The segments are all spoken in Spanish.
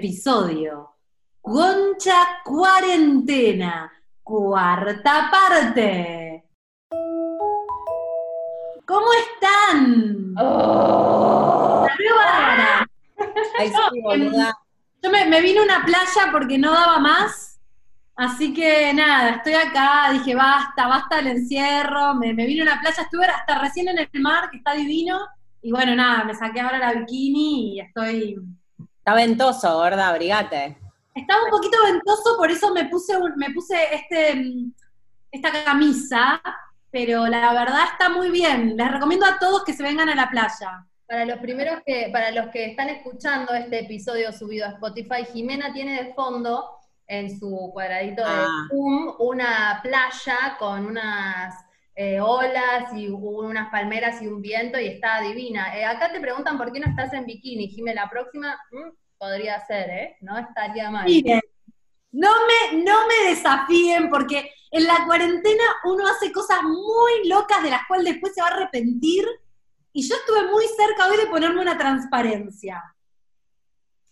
episodio, Concha Cuarentena, cuarta parte. ¿Cómo están? Veo bárbara. Ay, sí, boluda. Yo me, me vine a una playa porque no daba más, así que nada, estoy acá, dije basta, basta el encierro, me, me vine a una playa, estuve hasta recién en el mar, que está divino, y bueno, nada, me saqué ahora la bikini y estoy... Está ventoso, gorda, abrigate. Estaba un poquito ventoso, por eso me puse, un- me puse este, mm, esta camisa, pero la verdad está muy bien. Les recomiendo a todos que se vengan a la playa. Para los primeros que, para los que están escuchando este episodio subido a Spotify, Jimena tiene de fondo en su cuadradito de Ah. Zoom una playa con unas eh, olas y unas palmeras y un viento y está divina. Eh, acá te preguntan por qué no estás en bikini, Jimena. La próxima mm, podría ser, ¿eh? No estaría mal. Miren, no me, no me desafíen porque en la cuarentena uno hace cosas muy locas de las cuales después se va a arrepentir. Y yo estuve muy cerca hoy de ponerme una transparencia.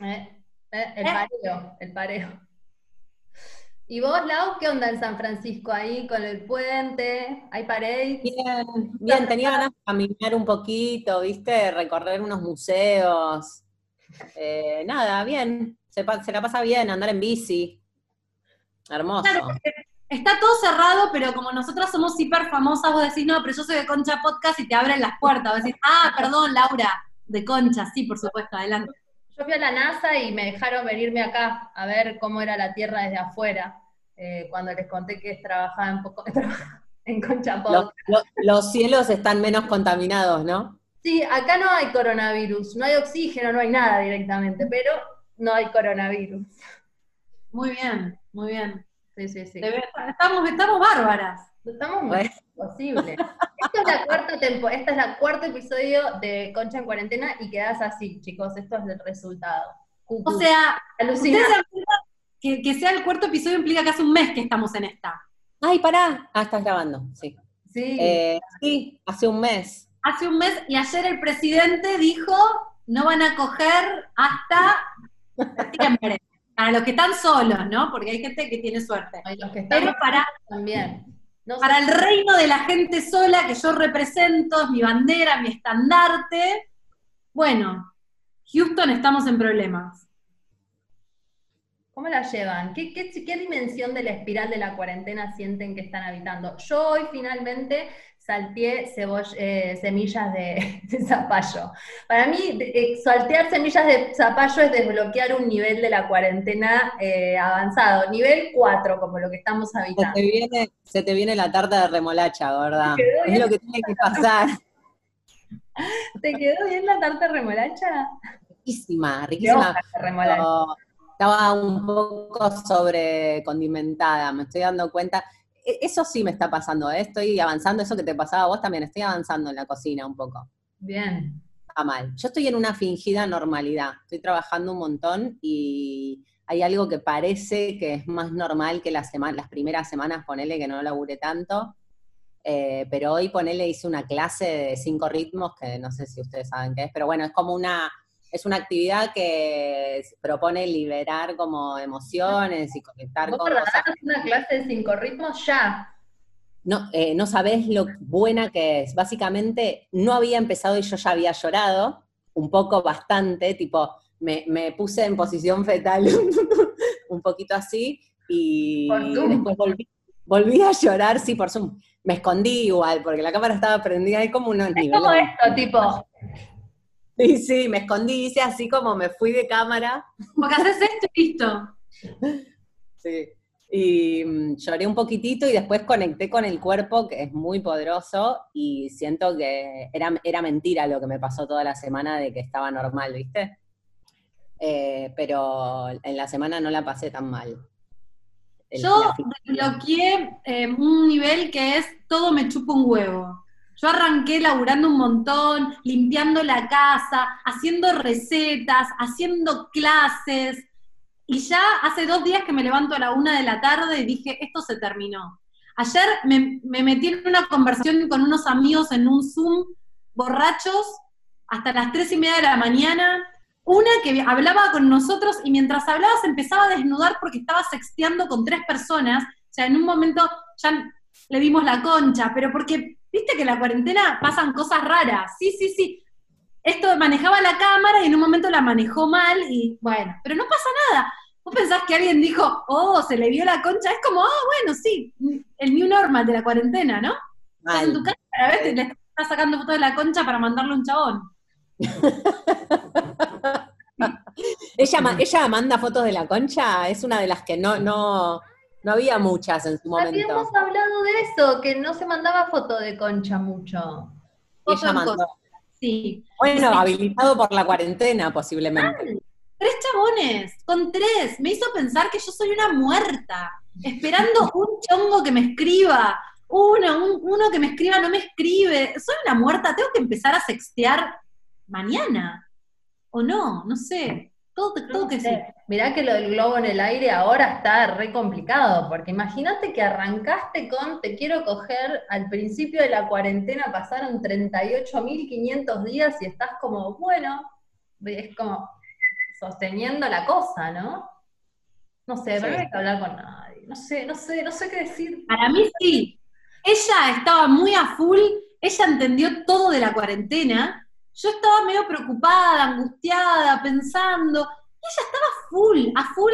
Eh, eh, el pareo, el pareo. ¿Y vos, Lau, qué onda en San Francisco ahí con el puente? ¿Hay pared? Bien, bien, tenía ganas de caminar un poquito, ¿viste? Recorrer unos museos. Eh, nada, bien. Se, se la pasa bien, andar en bici. Hermoso. Claro, Está todo cerrado, pero como nosotras somos hiper famosas, vos decís, no, pero yo soy de Concha Podcast y te abren las puertas. Vos decís, ah, perdón, Laura, de Concha, sí, por supuesto, adelante. Yo fui a la NASA y me dejaron venirme acá a ver cómo era la Tierra desde afuera, eh, cuando les conté que trabajaba en, poco, en Concha Los, los- los cielos están menos contaminados, ¿no? Sí, acá no hay coronavirus, no hay oxígeno, no hay nada directamente, pero no hay coronavirus. Muy bien, muy bien. Sí, sí, sí. Estamos, estamos bárbaras. Estamos muy Bueno. posible. Esta es la cuarta tempo, esta es la cuarto episodio de Concha en cuarentena y quedás así, chicos. Esto es el resultado. Cucú. O sea, cuenta que, que sea el cuarto episodio implica que hace un mes que estamos en esta. Ay, pará. Ah, estás grabando, sí. Sí. Eh, sí, hace un mes. Hace un mes y ayer el presidente dijo no van a coger hasta septiembre. Para los que están solos, ¿no? Porque hay gente que tiene suerte. Ay, los que estamos Pero para, también. No para el reino de la gente sola que yo represento, es mi bandera, mi estandarte, bueno, Houston estamos en problemas. ¿Cómo la llevan? ¿Qué, qué, qué dimensión de la espiral de la cuarentena sienten que están habitando? Yo hoy finalmente salteé ceboll- eh, semillas de, de zapallo. Para mí, eh, saltear semillas de zapallo es desbloquear un nivel de la cuarentena eh, avanzado, nivel 4, como lo que estamos Se habitando. te viene, se te viene la tarta de remolacha, quedó Es lo que tiene que pasar. ¿Te quedó bien la tarta de remolacha? Riquísima, riquísima. remolacha. estaba un poco sobrecondimentada, me estoy dando cuenta. E- Eso sí me está pasando, ¿eh? estoy avanzando, eso que te pasaba a vos también, estoy avanzando en la cocina un poco. Bien. Está mal. Yo estoy en una fingida normalidad, estoy trabajando un montón y hay algo que parece que es más normal que las, las primeras semanas, ponele que no laburé tanto, eh, pero hoy ponele hice una clase de cinco ritmos, que no sé si ustedes saben qué es, pero bueno, es como una, es una actividad que propone liberar como emociones y conectar ¿Vos con cosas. una clase de cinco ritmos ya? No, eh, no sabés lo buena que es. Básicamente, no había empezado y yo ya había llorado, un poco, bastante, tipo, me, me puse en posición fetal, un poquito así, y después volví, volví a llorar, sí, por Zoom. Me escondí igual, porque la cámara estaba prendida, hay como unos Es niveles. como esto, tipo, Sí, sí, me escondí, hice así como me fui de cámara, Porque haces esto y listo. Sí. Y mm, lloré un poquitito y después conecté con el cuerpo, que es muy poderoso, y siento que era, era mentira lo que me pasó toda la semana de que estaba normal, ¿viste? Eh, pero en la semana no la pasé tan mal. El- Yo desbloqueé eh, un nivel que es todo me chupa un huevo. Yo arranqué laburando un montón, limpiando la casa, haciendo recetas, haciendo clases. Y ya hace dos días que me levanto a la una de la tarde y dije, esto se terminó. Ayer me, me metí en una conversación con unos amigos en un Zoom, borrachos, hasta las tres y media de la mañana, una que hablaba con nosotros y mientras hablaba se empezaba a desnudar porque estaba sexteando con tres personas. O sea, en un momento ya le vimos la concha, pero porque, viste que en la cuarentena pasan cosas raras. Sí, sí, sí. Esto manejaba la cámara y en un momento la manejó mal y bueno, pero no pasa nada. Vos pensás que alguien dijo, oh, se le vio la concha, es como, oh, bueno, sí, el new normal de la cuarentena, ¿no? Estás en tu casa, a veces le estás sacando fotos de la concha para mandarle un chabón. ella, ella manda fotos de la concha, es una de las que no, no, no había muchas en su momento. Habíamos hablado de eso, que no se mandaba foto de concha mucho. ella mandó. Sí. Bueno, habilitado por la cuarentena, posiblemente. Tres chabones, con tres. Me hizo pensar que yo soy una muerta, esperando un chongo que me escriba. Uno, uno que me escriba no me escribe. Soy una muerta, tengo que empezar a sextear mañana. ¿O no? No sé. Todo, todo que sí. Mirá que lo del globo en el aire ahora está re complicado, porque imagínate que arrancaste con te quiero coger, al principio de la cuarentena pasaron 38.500 días y estás como, bueno, es como sosteniendo la cosa, ¿no? No sé, pero no hay que hablar con nadie, no sé, no sé, no sé qué decir. Para mí sí. Ella estaba muy a full, ella entendió todo de la cuarentena yo estaba medio preocupada, angustiada, pensando, y ella estaba full, a full,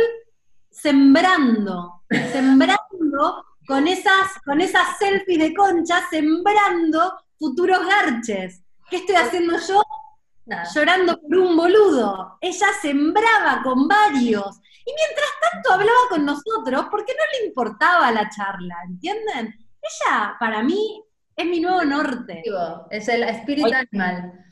sembrando, sembrando con esas, con esas selfies de concha, sembrando futuros garches. ¿Qué estoy haciendo yo? Llorando por un boludo. Ella sembraba con varios. Y mientras tanto hablaba con nosotros porque no le importaba la charla, ¿entienden? Ella, para mí, es mi nuevo norte. Es el espíritu animal.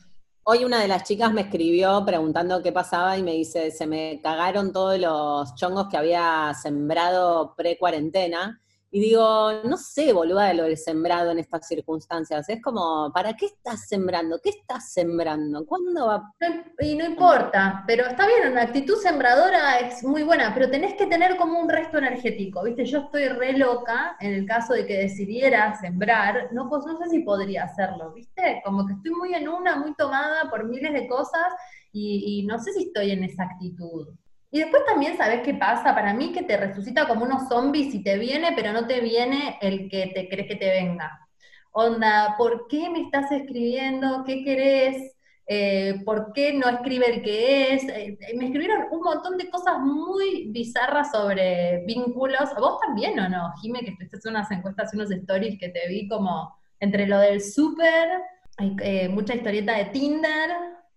Hoy una de las chicas me escribió preguntando qué pasaba y me dice, se me cagaron todos los chongos que había sembrado pre-cuarentena y digo, no sé, boluda, lo del sembrado en estas circunstancias. Es como, ¿para qué estás sembrando? ¿Qué estás sembrando? ¿Cuándo va? y no importa, pero está bien, una actitud sembradora es muy buena, pero tenés que tener como un resto energético, ¿viste? Yo estoy re loca en el caso de que decidiera sembrar, no, pues, no sé si podría hacerlo, ¿viste? Como que estoy muy en una, muy tomada por miles de cosas y no sé si estoy en esa actitud. Y después también, ¿sabes qué pasa? Para mí que te resucita como unos zombies y te viene, pero no te viene el que te crees que te venga. Onda, ¿por qué me estás escribiendo? ¿Qué querés? Eh, ¿Por qué no escribe el que es? Eh, eh, me escribieron un montón de cosas muy bizarras sobre vínculos. ¿Vos también o no, Jime? Que estuviste unas encuestas, unos stories que te vi como entre lo del súper, mucha historieta de Tinder,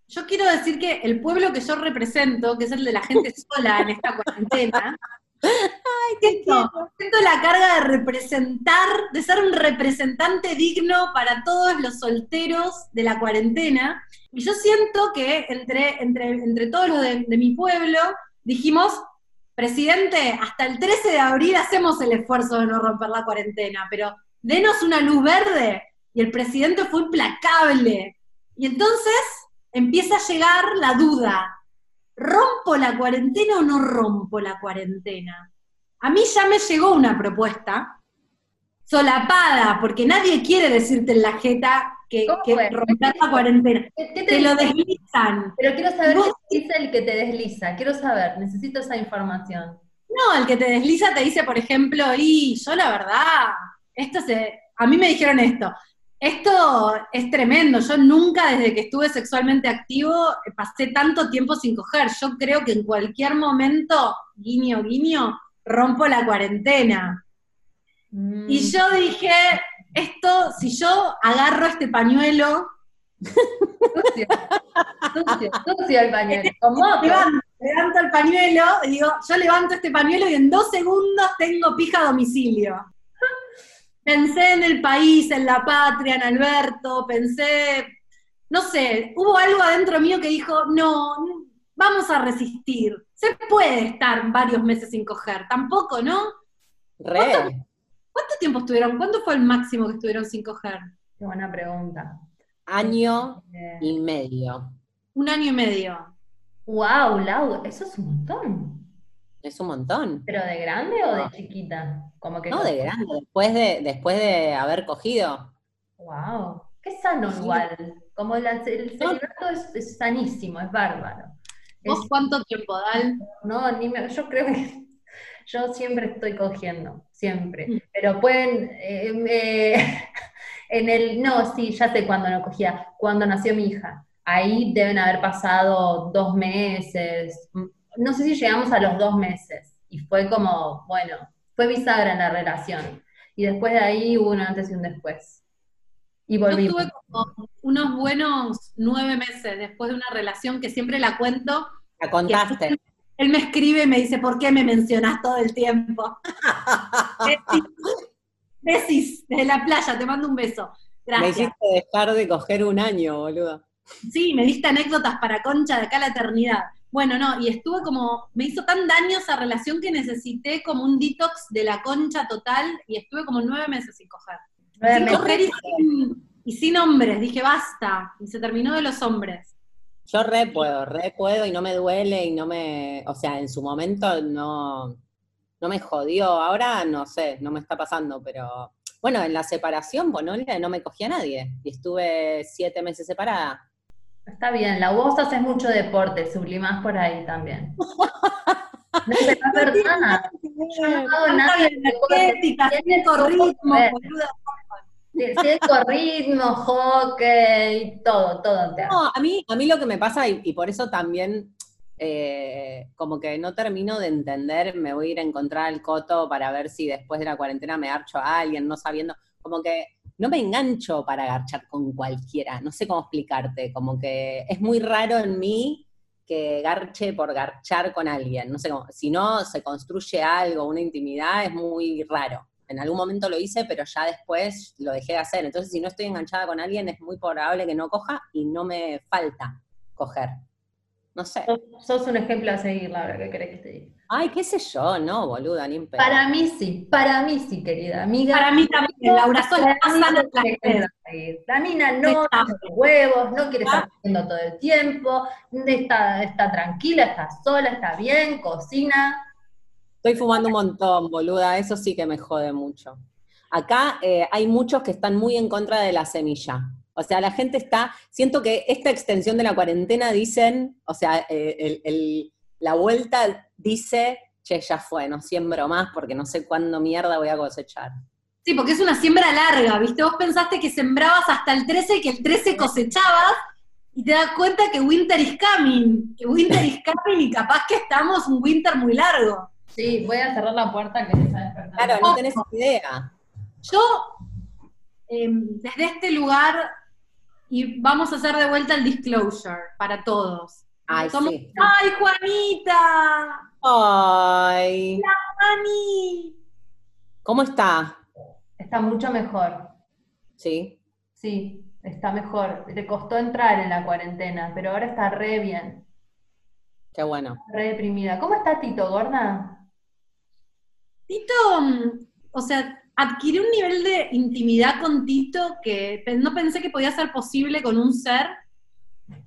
yo quiero decir que el pueblo que yo represento, que es el de la gente sola en esta cuarentena, Ay, siento, siento la carga de representar, de ser un representante digno para todos los solteros de la cuarentena. Y yo siento que entre, entre, entre todos los de, de mi pueblo dijimos, presidente, hasta el 13 de abril hacemos el esfuerzo de no romper la cuarentena, pero denos una luz verde. Y el presidente fue implacable. Y entonces empieza a llegar la duda, ¿rompo la cuarentena o no rompo la cuarentena? A mí ya me llegó una propuesta solapada, porque nadie quiere decirte en la jeta que, que romper la cuarentena. te, lo deslizan. Pero quiero saber qué dice el que te desliza. Quiero saber, necesito esa información. No, el que te desliza te dice, por ejemplo, y yo la verdad, esto se, a mí me dijeron esto, esto es tremendo. Yo nunca, desde que estuve sexualmente activo, pasé tanto tiempo sin coger. Yo creo que en cualquier momento, guiño, guiño, rompo la cuarentena. Mm. Y yo dije, esto, si yo agarro este pañuelo. sucio, sucio, sucio el pañuelo. Levanto, levanto el pañuelo, digo, yo levanto este pañuelo y en dos segundos tengo pija a domicilio pensé en el país, en la patria, en Alberto, pensé, no sé, hubo algo adentro mío que dijo, no, vamos a resistir. Se puede estar varios meses sin coger, tampoco, ¿no? ¿Cuánto, tiempo estuvieron? ¿Cuánto fue el máximo que estuvieron sin coger? Qué buena pregunta. Año y medio. Un año y medio. Wow, Lau, eso es un montón. Es un montón. ¿Pero de grande o de chiquita? Como que no, de grande, después de, después de haber cogido. Wow, qué sano igual. Como el celibato es, sanísimo, es bárbaro. ¿Vos cuánto tiempo, Dal? No, ni me, yo creo que yo siempre estoy cogiendo, siempre. Mm. Pero pueden, eh, en el, no, sí, ya sé cuándo no cogía, cuando nació mi hija. Ahí deben haber pasado dos meses, no sé si llegamos a los dos meses. Y fue como, bueno, fue bisagra en la relación. Y después de ahí hubo un antes y un después. Y volví. Yo tuve como unos buenos nueve meses después de una relación que siempre la cuento. La contaste. Él me escribe y me dice, ¿por qué me mencionas todo el tiempo? Besis, desde la playa, te mando un beso. Gracias. Me hiciste dejar de coger un año, boludo. Sí, me diste anécdotas para concha de acá a la eternidad. Bueno, no, y estuve como, me hizo tan daño esa relación que necesité como un detox de la concha total y estuve como nueve meses sin coger. sin coger y sin hombres, dije basta, y se terminó de los hombres. Yo re puedo, re puedo y no me duele y no me, o sea, en su momento no, no me jodió, ahora no sé, no me está pasando, pero bueno, en la separación, pues no, me cogía a nadie y estuve siete meses separada. Está bien, la vos haces mucho deporte, sublimás por ahí también. No, se es verdad. Yo no hago nada de boluda. Circo, ritmo, hockey, todo, todo. No, a mí, a mí lo que me pasa, y, por eso también eh, como que no termino de entender, me voy a ir a encontrar al coto para ver si después de la cuarentena me archo a alguien, no sabiendo, como que no me engancho para garchar con cualquiera, no sé cómo explicarte, como que es muy raro en mí que garche por garchar con alguien, no sé cómo, si no se construye algo, una intimidad, es muy raro en algún momento lo hice, pero ya después lo dejé de hacer. Entonces, si no estoy enganchada con alguien, es muy probable que no coja y no me falta coger. No sé. Sos, un ejemplo a seguir, Laura, ¿qué crees que te diga? Ay, qué sé yo, no, boluda, ni un Para mí sí, para mí sí, querida amiga. Para mí también, Laura, sos la La mina no tiene huevos, no quiere estar haciendo todo el tiempo, está, está tranquila, está sola, está bien, cocina, Estoy fumando un montón, boluda, eso sí que me jode mucho. Acá eh, hay muchos que están muy en contra de la semilla. O sea, la gente está, siento que esta extensión de la cuarentena dicen, o sea, eh, la vuelta dice, che, ya fue, no siembro más porque no sé cuándo mierda voy a cosechar. Sí, porque es una siembra larga, ¿viste? Vos pensaste que sembrabas hasta el 13 y que el 13 cosechabas, y te das cuenta que winter is coming, que winter is coming y capaz que estamos un winter muy largo. Sí, voy a cerrar la puerta que se está despertando. Claro, no tenés idea. Yo, em, desde este lugar, y vamos a hacer de vuelta el disclosure para todos. Ay, sí. ¡Ay, Juanita! ¡Ay! ¡La mami! ¿Cómo está? Está mucho mejor. ¿Sí? Sí, está mejor. Le costó entrar en la cuarentena, pero ahora está re bien. Qué bueno. Re deprimida. ¿Cómo está Tito, gorda? Tito, mm, o sea, adquirí un nivel de intimidad con Tito que no pensé que podía ser posible con un ser.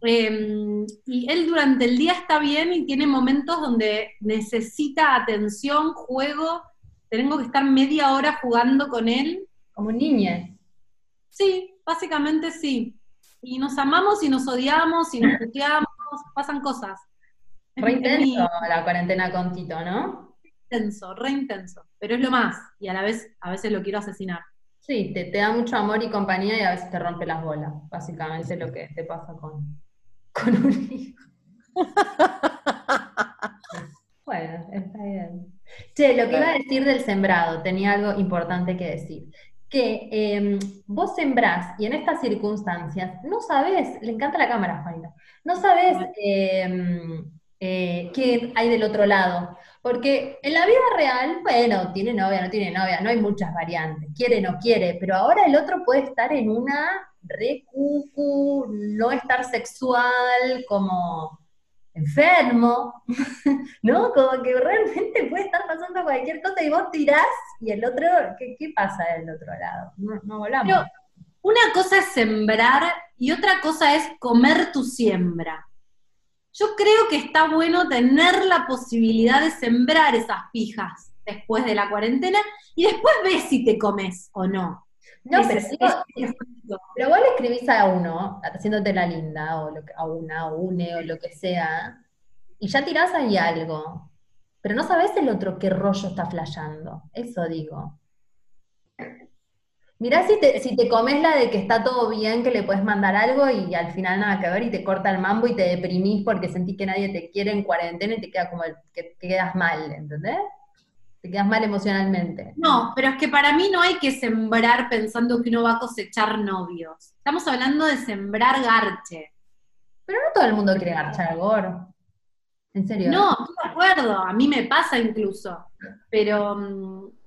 Em, y él durante el día está bien y tiene momentos donde necesita atención, juego. Tengo que estar media hora jugando con él. Como niña. Sí, básicamente sí. Y nos amamos y nos odiamos y nos puteamos, pasan cosas. Re intenso la cuarentena con Tito, ¿no? Intenso, re intenso, pero es lo más, y a la vez, a veces lo quiero asesinar. Sí, te, da mucho amor y compañía y a veces te rompe las bolas, básicamente lo que te pasa con, con un hijo. bueno, está bien. Che, lo que iba a decir del sembrado, tenía algo importante que decir. Que em, vos sembrás y en estas circunstancias no sabés, le encanta la cámara, Juanita, no sabés eh, qué hay del otro lado. Porque en la vida real, bueno, tiene novia, no tiene novia, no hay muchas variantes, quiere, no quiere, pero ahora el otro puede estar en una re cucu, no estar sexual, como enfermo, ¿no? Como que realmente puede estar pasando cualquier cosa y vos tirás y el otro, ¿qué, pasa del otro lado? No, no volamos. una cosa es sembrar y otra cosa es comer tu siembra. Yo creo que está bueno tener la posibilidad de sembrar esas pijas después de la cuarentena y después ves si te comes o no. No, pero, pero vos le escribís a uno, haciéndote la linda, o lo a una, o une, o lo que sea, y ya tirás ahí algo. Pero no sabes el otro qué rollo está flayando. Eso digo. Mirá si te, si te comes la de que está todo bien, que le puedes mandar algo y al final nada que ver y te corta el mambo y te deprimís porque sentís que nadie te quiere en cuarentena y te queda como el, que te quedas mal, ¿entendés? Te quedas mal emocionalmente. No, pero es que para mí no hay que sembrar pensando que uno va a cosechar novios. Estamos hablando de sembrar garche. Pero no todo el mundo quiere garchar, Gor. ¿En serio? No, estoy de acuerdo, a mí me pasa incluso. Pero mm,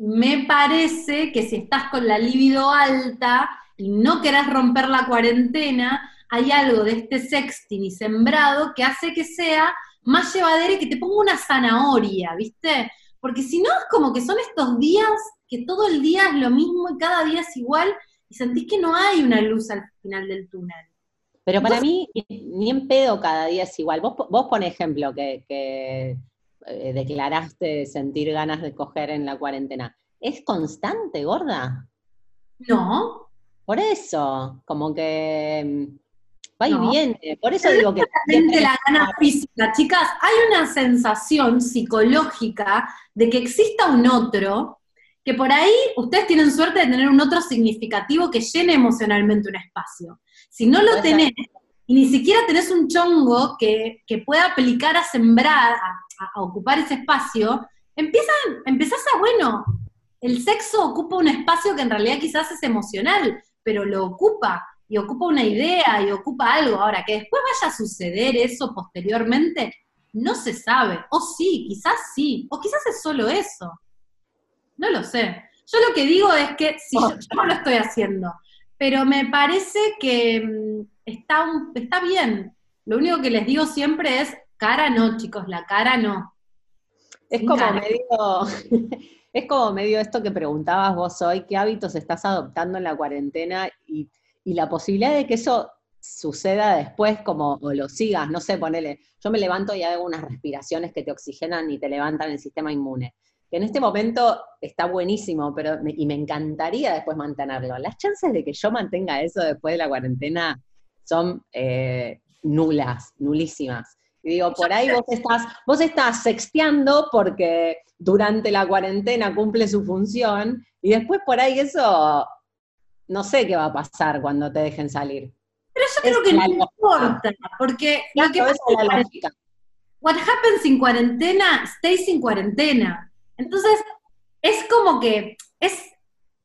me parece que si estás con la libido alta y no querés romper la cuarentena, hay algo de este sexting y sembrado que hace que sea más llevadero y que te ponga una zanahoria, ¿viste? Porque si no es como que son estos días que todo el día es lo mismo y cada día es igual y sentís que no hay una luz al final del túnel. Pero para mí, ni en pedo cada día es igual. Vos, vos por ejemplo, que eh, declaraste sentir ganas de coger en la cuarentena. ¿Es constante, gorda? No. Por eso, como que mm, va y viene. Por eso digo que. la gana física, chicas, hay una sensación psicológica de que exista un otro, que por ahí ustedes tienen suerte de tener un otro significativo que llene emocionalmente un espacio. Si no lo tenés, y ni siquiera tenés un chongo que, pueda aplicar a sembrar, a, ocupar ese espacio, empiezan, empezás a, bueno, el sexo ocupa un espacio que en realidad quizás es emocional, pero lo ocupa, y ocupa una idea, y ocupa algo. Ahora, que después vaya a suceder eso posteriormente, no se sabe. O sí, quizás sí, o quizás es solo eso. No lo sé. Yo lo que digo es que, si yo no lo estoy haciendo, pero me parece que mm, está, está bien. Lo único que les digo siempre es, cara no, chicos, la cara no. Es como medio, es como medio esto que preguntabas vos hoy, ¿qué hábitos estás adoptando en la cuarentena? Y, la posibilidad de que eso suceda después como, o lo sigas, no sé, ponele, yo me levanto y hago unas respiraciones que te oxigenan y te levantan el sistema inmune que en este momento está buenísimo, pero y me encantaría después mantenerlo. Las chances de que yo mantenga eso después de la cuarentena son eh, nulas, nulísimas. Y digo, por ahí vos estás, vos estás sexteando porque durante la cuarentena cumple su función, y después por ahí eso, no sé qué va a pasar cuando te dejen salir. Pero yo creo que no importa, porque lo que pasa es what happens in cuarentena stays in cuarentena. Entonces, es como que, es,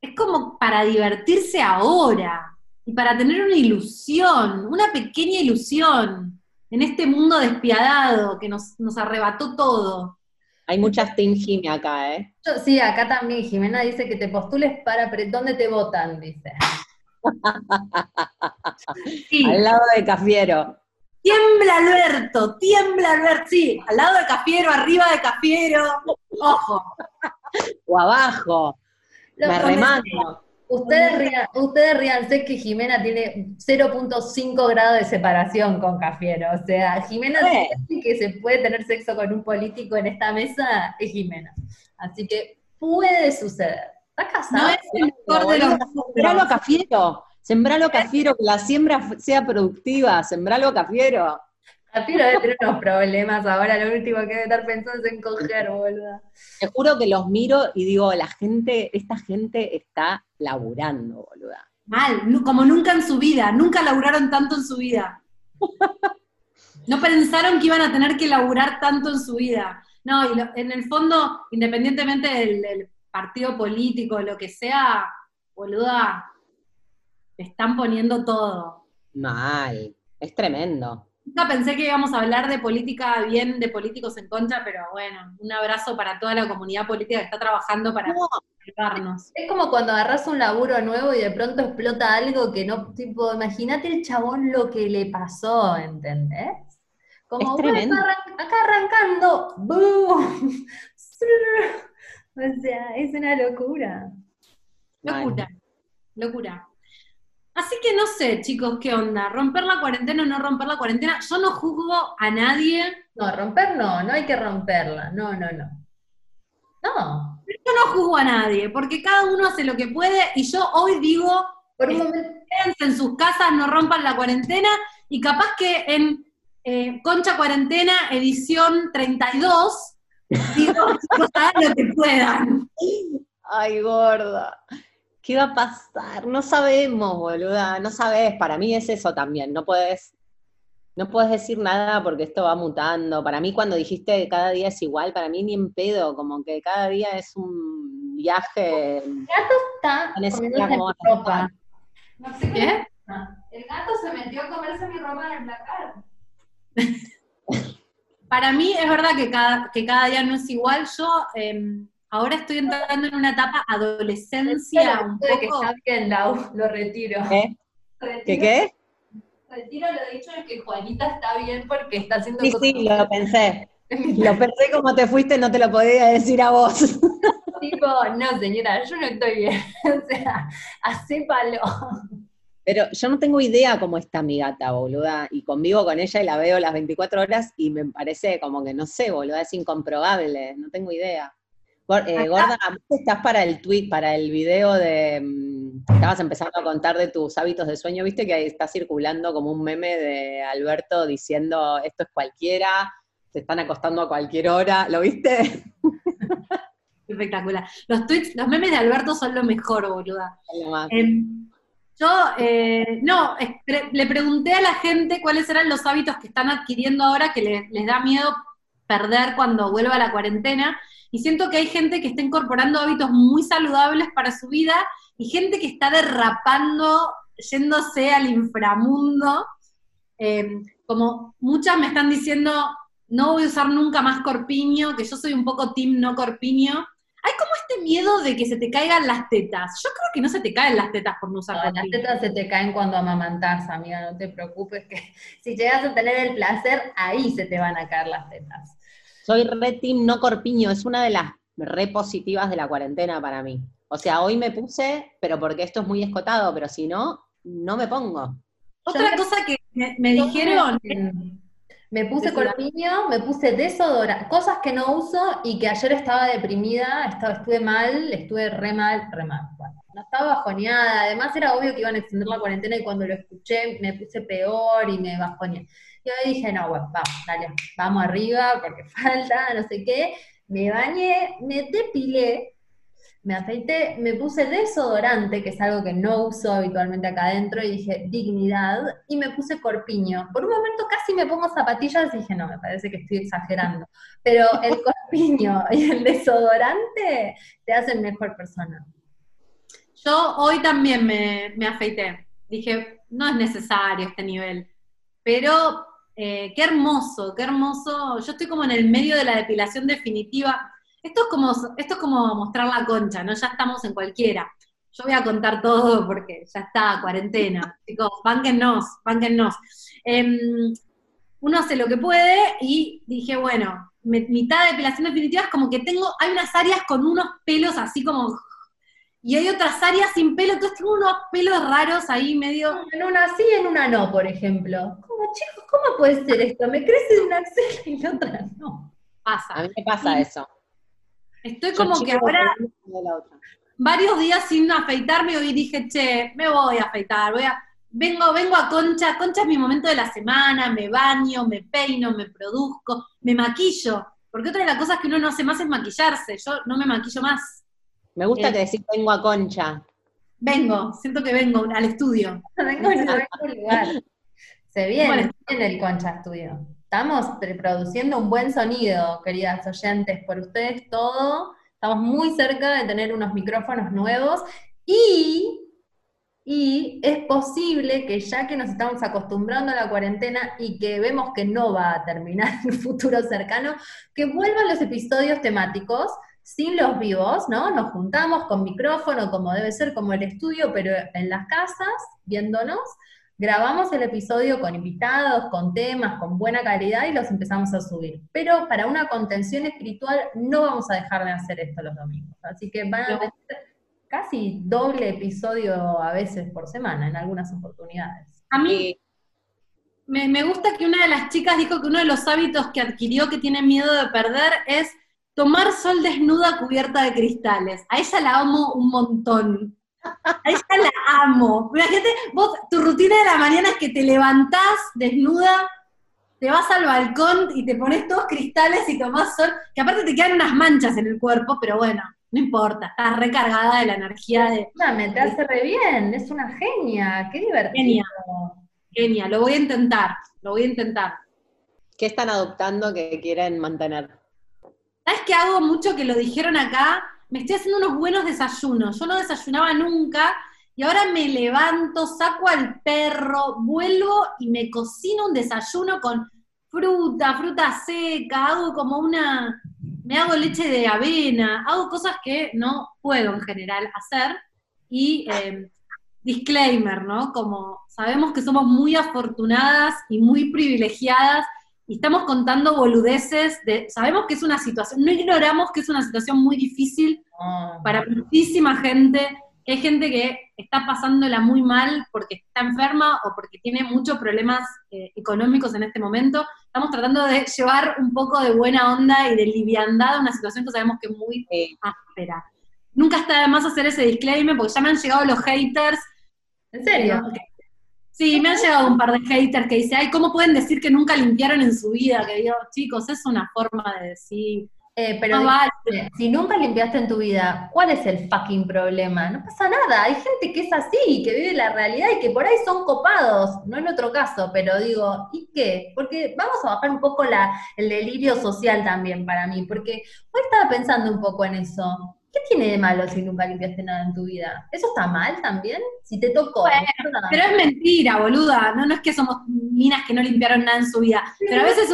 es como para divertirse ahora y para tener una ilusión, una pequeña ilusión en este mundo despiadado que nos, arrebató todo. Hay muchas Team Jimmy acá, ¿eh? sí, acá también. Jimena dice que te postules para. ¿Dónde te votan? Dice. Al lado de Cafiero. Tiembla Alberto, tiembla Alberto, sí, al lado de Cafiero, arriba de Cafiero, ojo. O abajo, me remando. Ustedes rían, ustedes rían, sé que Jimena tiene 0.5 grados de separación con Cafiero. O sea, Jimena que se puede tener sexo con un político en esta mesa, es Jimena. Así que puede suceder. ¿Está casado? No es el mejor de los Cafiero. Sembralo Cafiero, que la siembra sea productiva, sembralo Cafiero. Cafiero debe tener unos problemas ahora, lo último que debe estar pensando es en coger, boludo. Te juro que los miro y digo, la gente, esta gente está laburando, boluda. Mal, como nunca en su vida, nunca laburaron tanto en su vida. No pensaron que iban a tener que laburar tanto en su vida. No, y en el fondo, independientemente del, del partido político, lo que sea, boluda, están poniendo todo. Mal, es tremendo. Nunca pensé que íbamos a hablar de política bien, de políticos en contra, pero bueno, un abrazo para toda la comunidad política que está trabajando para ayudarnos. Es como cuando agarras un laburo nuevo y de pronto explota algo que no, tipo, imagínate el chabón lo que le pasó, ¿entendés? Como, es acá, arrancando, ¡boom! o sea, es una locura. Locura, locura. Así que no sé, chicos, qué onda, romper la cuarentena o no romper la cuarentena. Yo no juzgo a nadie. No, romper no, no hay que romperla, no, no, no. No. Yo no juzgo a nadie, porque cada uno hace lo que puede y yo hoy digo, Por un momento, quédense en sus casas, no rompan la cuarentena y capaz que en eh, Concha Cuarentena, edición 32, digo, chicos, hagan lo que puedan. Ay, gorda. ¿Qué va a pasar? No sabemos, boluda. No sabes. Para mí es eso también. No puedes, no puedes decir nada porque esto va mutando. Para mí, cuando dijiste que cada día es igual, para mí ni en pedo. Como que cada día es un viaje. el gato está En ese comiéndose día, ¿cómo mi ropa. No sé ¿Qué? El gato se metió a comerse mi ropa en el placar. Para mí es verdad que cada, que cada día no es igual. Yo em, ahora estoy entrando en una etapa adolescencia un de que poco. está bien, Lau, lo retiro. ¿Qué? Retiro- ¿Qué qué? Retiro lo dicho de que Juanita está bien porque está haciendo Sí, cosas sí, lo pensé. Lo pensé como te fuiste, no te lo podía decir a vos. tipo, no señora, yo no estoy bien. o sea, acépalo. Pero yo no tengo idea cómo está mi gata, boluda, y convivo con ella y la veo las 24 horas y me parece como que, no sé, boluda, es incomprobable, no tengo idea. Eh, Gorda, ¿vos estás para el tweet, para el video de, mm, estabas empezando a contar de tus hábitos de sueño, viste que ahí está circulando como un meme de Alberto diciendo, esto es cualquiera, se están acostando a cualquier hora, ¿lo viste? Espectacular. Los tweets, los memes de Alberto son lo mejor, boluda. Lo más. Em, yo, eh, no, le pregunté a la gente cuáles eran los hábitos que están adquiriendo ahora que le- les da miedo perder cuando vuelva la cuarentena. Y siento que hay gente que está incorporando hábitos muy saludables para su vida y gente que está derrapando, yéndose al inframundo. Em, como muchas me están diciendo, no voy a usar nunca más corpiño, que yo soy un poco team no corpiño. Hay como este miedo de que se te caigan las tetas. Yo creo que no se te caen las tetas por no usar No, las corpiño. tetas se te caen cuando amamantás, amiga, no te preocupes que si llegas a tener el placer, ahí se te van a caer las tetas. Soy re team no corpiño, es una de las re positivas de la cuarentena para mí. O sea, hoy me puse, pero porque esto es muy escotado, pero si no, no me pongo. Otra Yo- cosa que me, me dijeron, Me puse corpiño, me puse desodorante, cosas que no uso y que ayer estaba deprimida, estaba, estuve mal, estuve re mal, re mal. Bueno, no estaba bajoneada, además era obvio que iban a extender la cuarentena y cuando lo escuché me puse peor y me bajoneé. Y ahí dije, no, bueno, vamos, dale, vamos arriba porque falta, no sé qué. Me bañé, me depilé, me afeité, me puse desodorante, que es algo que no uso habitualmente acá adentro, y dije dignidad, y me puse corpiño. Por un momento casi me pongo zapatillas y dije, no, me parece que estoy exagerando. Pero el corpiño y el desodorante te hacen mejor persona. yo hoy también me, me afeité. Dije, no es necesario este nivel. Pero eh, qué hermoso, qué hermoso. Yo estoy como en el medio de la depilación definitiva. Esto es como, esto es como mostrar la concha, ¿no? Ya estamos en cualquiera. Yo voy a contar todo porque ya está, cuarentena. Chicos, bánquennos, bánquennos. Em, uno hace lo que puede y dije, bueno, mitad de depilación definitiva es como que tengo, hay unas áreas con unos pelos así como, y hay otras áreas sin pelo, entonces tengo unos pelos raros ahí medio, En una sí, en una no, por ejemplo. Como, chicos, ¿cómo puede ser esto? Me crece de una axila y la otra no. A pasa. mí me pasa eso. Estoy Yo como que ahora varios días sin afeitarme y dije, che, me voy a afeitar, voy a, vengo, vengo a Concha, Concha es mi momento de la semana, me baño, me peino, me produzco, me maquillo, porque otra de las cosas que uno no hace más es maquillarse, yo no me maquillo más. Me gusta Eh. que decís vengo a concha. Vengo, siento que vengo al estudio. Vengo en algún lugar. Se viene, Bueno. se viene el Concha Estudio. Estamos produciendo un buen sonido, queridas oyentes, por ustedes todo. Estamos muy cerca de tener unos micrófonos nuevos y, y es posible que ya que nos estamos acostumbrando a la cuarentena y que vemos que no va a terminar en un futuro cercano, que vuelvan los episodios temáticos sin los vivos, ¿no? Nos juntamos con micrófono, como debe ser, como el estudio, pero en las casas, viéndonos, grabamos el episodio con invitados, con temas, con buena calidad y los empezamos a subir. Pero para una contención espiritual no vamos a dejar de hacer esto los domingos. Así que van a tener casi casi doble episodio a veces por semana, en algunas oportunidades. A mí me, me gusta que una de las chicas dijo que uno de los hábitos que adquirió que tiene miedo de perder es tomar sol desnuda cubierta de cristales. A ella la amo un montón. A ella la amo. Imagínate, vos, tu rutina de la mañana es que te levantás desnuda, te vas al balcón y te pones todos cristales y tomás sol, que aparte te quedan unas manchas en el cuerpo, pero bueno, no importa, estás recargada de la energía de... me te hace re bien, es una genia, qué divertido. Genia, genia, lo voy a intentar, lo voy a intentar. ¿Qué están adoptando que quieren mantener? ¿Sabes qué hago mucho que lo dijeron acá? Me estoy haciendo unos buenos desayunos. Yo no desayunaba nunca y ahora me levanto, saco al perro, vuelvo y me cocino un desayuno con fruta, fruta seca, hago como una, me hago leche de avena, hago cosas que no puedo en general hacer. Y eh, disclaimer, ¿no? Como sabemos que somos muy afortunadas y muy privilegiadas y estamos contando boludeces, de, sabemos que es una situación, no ignoramos que es una situación muy difícil para muchísima gente, que hay gente que está pasándola muy mal porque está enferma o porque tiene muchos problemas eh, económicos en este momento. Estamos tratando de llevar un poco de buena onda y de liviandad a una situación que sabemos que es muy áspera. Nunca está de más hacer ese disclaimer porque ya me han llegado los haters. ¿En serio? Sí, me han llegado un par de haters que dicen, ay, ¿cómo pueden decir que nunca limpiaron en su vida? Que digo, chicos, es una forma de decir. Eh, pero si nunca limpiaste en tu vida, ¿cuál es el fucking problema? No pasa nada, hay gente que es así, que vive la realidad y que por ahí son copados, no en otro caso, pero digo, ¿y qué? Porque vamos a bajar un poco la, el delirio social también para mí, porque hoy estaba pensando un poco en eso. ¿Qué tiene de malo si nunca limpiaste nada en tu vida? ¿Eso está mal también? Si te tocó. pero es mentira, boluda. No, no es que somos minas que no limpiaron nada en su vida. Pero a veces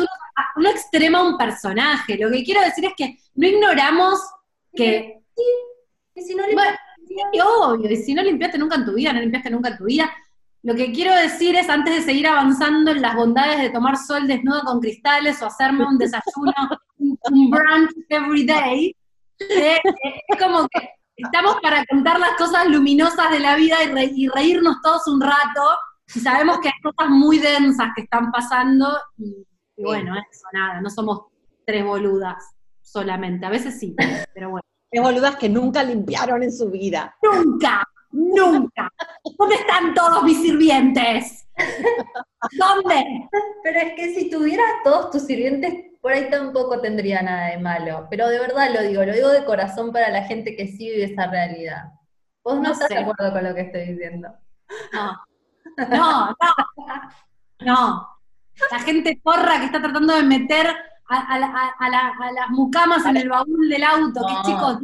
uno, extrema un personaje. Lo que quiero decir es que no ignoramos que. Sí. Y si no limpiaste. obvio, y si no limpiaste nunca en tu vida, no limpiaste nunca en tu vida. Lo que quiero decir es, antes de seguir avanzando en las bondades de tomar sol desnudo con cristales o hacerme un desayuno, un brunch every day, es como que estamos para contar las cosas luminosas de la vida y, reírnos todos un rato, y sabemos que hay cosas muy densas que están pasando, y, bueno, eso, nada, no somos tres boludas solamente, a veces sí, pero bueno. Tres boludas que nunca limpiaron en su vida. ¡Nunca! ¡Nunca! ¿Dónde están todos mis sirvientes? ¿Dónde? Pero es que si tuvieras todos tus sirvientes por ahí tampoco tendría nada de malo. Pero de verdad lo digo, lo digo de corazón para la gente que sí vive esa realidad. Vos no, estás de acuerdo con lo que estoy diciendo. No. No, no. No. La gente porra que está tratando de meter a, las mucamas en el baúl del auto, que chicos.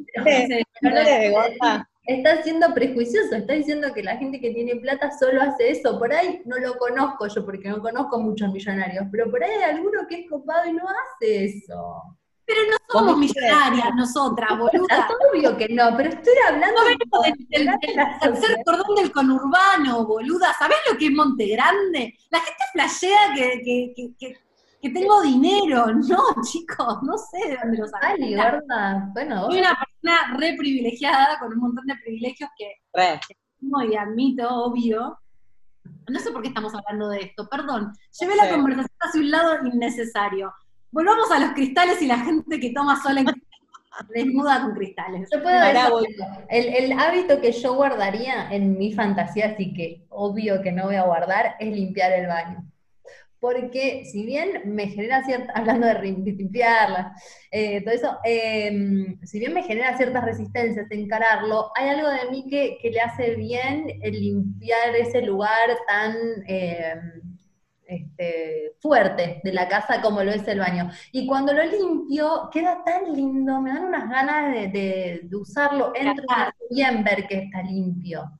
Está siendo prejuicioso, está diciendo que la gente que tiene plata solo hace eso. Por ahí no lo conozco yo porque no conozco muchos millonarios, pero por ahí hay alguno que es copado y no hace eso. Pero no somos millonarias nosotras, boluda. obvio que no, pero estoy hablando no del, tercer cordón del conurbano, boluda. ¿Sabés lo que es Monte Grande? La gente flashea que, que, que que tengo dinero. No, chicos, no sé de dónde lo sacan. Bueno, soy una persona re privilegiada, con un montón de privilegios que, re. y admito, obvio. No sé por qué estamos hablando de esto, perdón. Llevé la conversación hacia un lado innecesario. Volvamos a los cristales y la gente que toma sol en desnuda con cristales. Yo puedo decir, el, el, hábito que yo guardaría en mi fantasía, así que obvio que no voy a guardar, es limpiar el baño porque si bien me genera cierta, hablando de limpiarla, eh, todo eso, em, si bien me genera ciertas resistencias encararlo, hay algo de mí que, le hace bien el limpiar ese lugar tan em, este, fuerte de la casa como lo es el baño. Y cuando lo limpio, queda tan lindo, me dan unas ganas de, usarlo, entro bien ver que está limpio.